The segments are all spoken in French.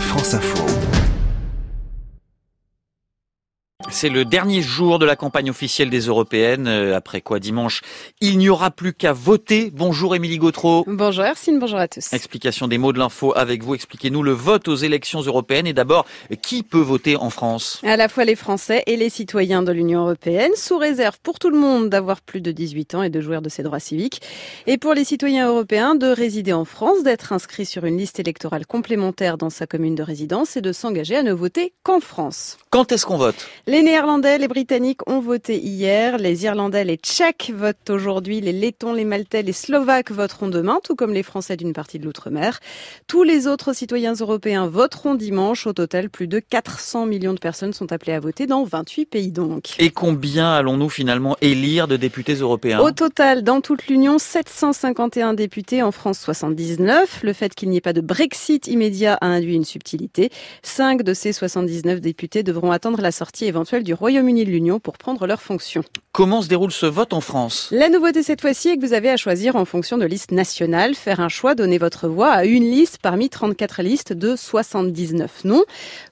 France Info. C'est le dernier jour de la campagne officielle des européennes. Euh, après quoi, dimanche, il n'y aura plus qu'à voter. Bonjour Émilie Gautreau. Bonjour Hercine, bonjour à tous. Explication des mots de l'info avec vous. Expliquez-nous le vote aux élections européennes. Et d'abord, qui peut voter en France? À la fois les Français et les citoyens de l'Union européenne, sous réserve pour tout le monde d'avoir plus de 18 ans et de jouir de ses droits civiques. Et pour les citoyens européens, de résider en France, d'être inscrit sur une liste électorale complémentaire dans sa commune de résidence et de s'engager à ne voter qu'en France. Quand est-ce qu'on vote? les Néerlandais, les Britanniques ont voté hier. Les Irlandais, les Tchèques votent aujourd'hui. Les Lettons, les Maltais, les Slovaques voteront demain, tout comme les Français d'une partie de l'outre-mer. Tous les autres citoyens européens voteront dimanche. Au total, plus de 400 millions de personnes sont appelées à voter dans 28 pays donc. Et combien allons-nous finalement élire de députés européens? Au total, dans toute l'Union, 751 députés, en France 79. Le fait qu'il n'y ait pas de Brexit immédiat a induit une subtilité. Cinq de ces 79 députés devront attendre la sortie éventuelle du Royaume-Uni de l'Union pour prendre leurs fonctions. Comment se déroule ce vote en France? La nouveauté cette fois-ci est que vous avez à choisir en fonction de liste nationale, faire un choix, donner votre voix à une liste parmi 34 listes de 79 noms.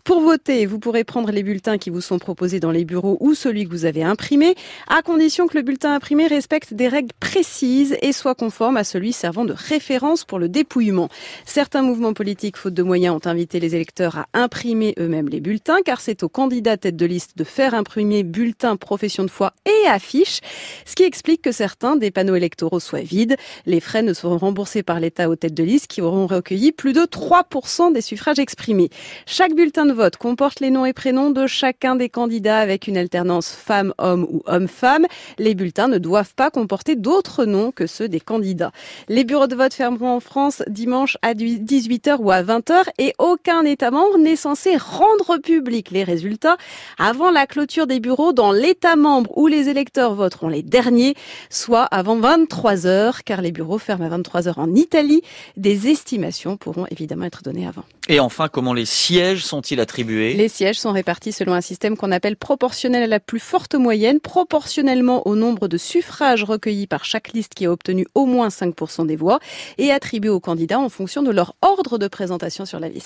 Pour voter, vous pourrez prendre les bulletins qui vous sont proposés dans les bureaux ou celui que vous avez imprimé, à condition que le bulletin imprimé respecte des règles précises et soit conforme à celui servant de référence pour le dépouillement. Certains mouvements politiques, faute de moyens, ont invité les électeurs à imprimer eux-mêmes les bulletins, car c'est au candidat tête de liste de faire imprimer bulletins, profession de foi et affiches, ce qui explique que certains des panneaux électoraux soient vides. Les frais ne seront remboursés par l'État aux têtes de liste qui auront recueilli plus de 3% des suffrages exprimés. Chaque bulletin de vote comporte les noms et prénoms de chacun des candidats avec une alternance femme-homme ou homme-femme. Les bulletins ne doivent pas comporter d'autres noms que ceux des candidats. Les bureaux de vote fermeront en France dimanche à 18h ou à 20h et aucun État membre n'est censé rendre public les résultats avant la clôture des bureaux dans l'État membre où les électeurs voteront les derniers, soit avant 23 heures, car les bureaux ferment à 23 heures en Italie. Des estimations pourront évidemment être données avant. Et enfin, comment les sièges sont-ils attribués? Les sièges sont répartis selon un système qu'on appelle proportionnel à la plus forte moyenne, proportionnellement au nombre de suffrages recueillis par chaque liste qui a obtenu au moins 5% des voix, et attribués aux candidats en fonction de leur ordre de présentation sur la liste.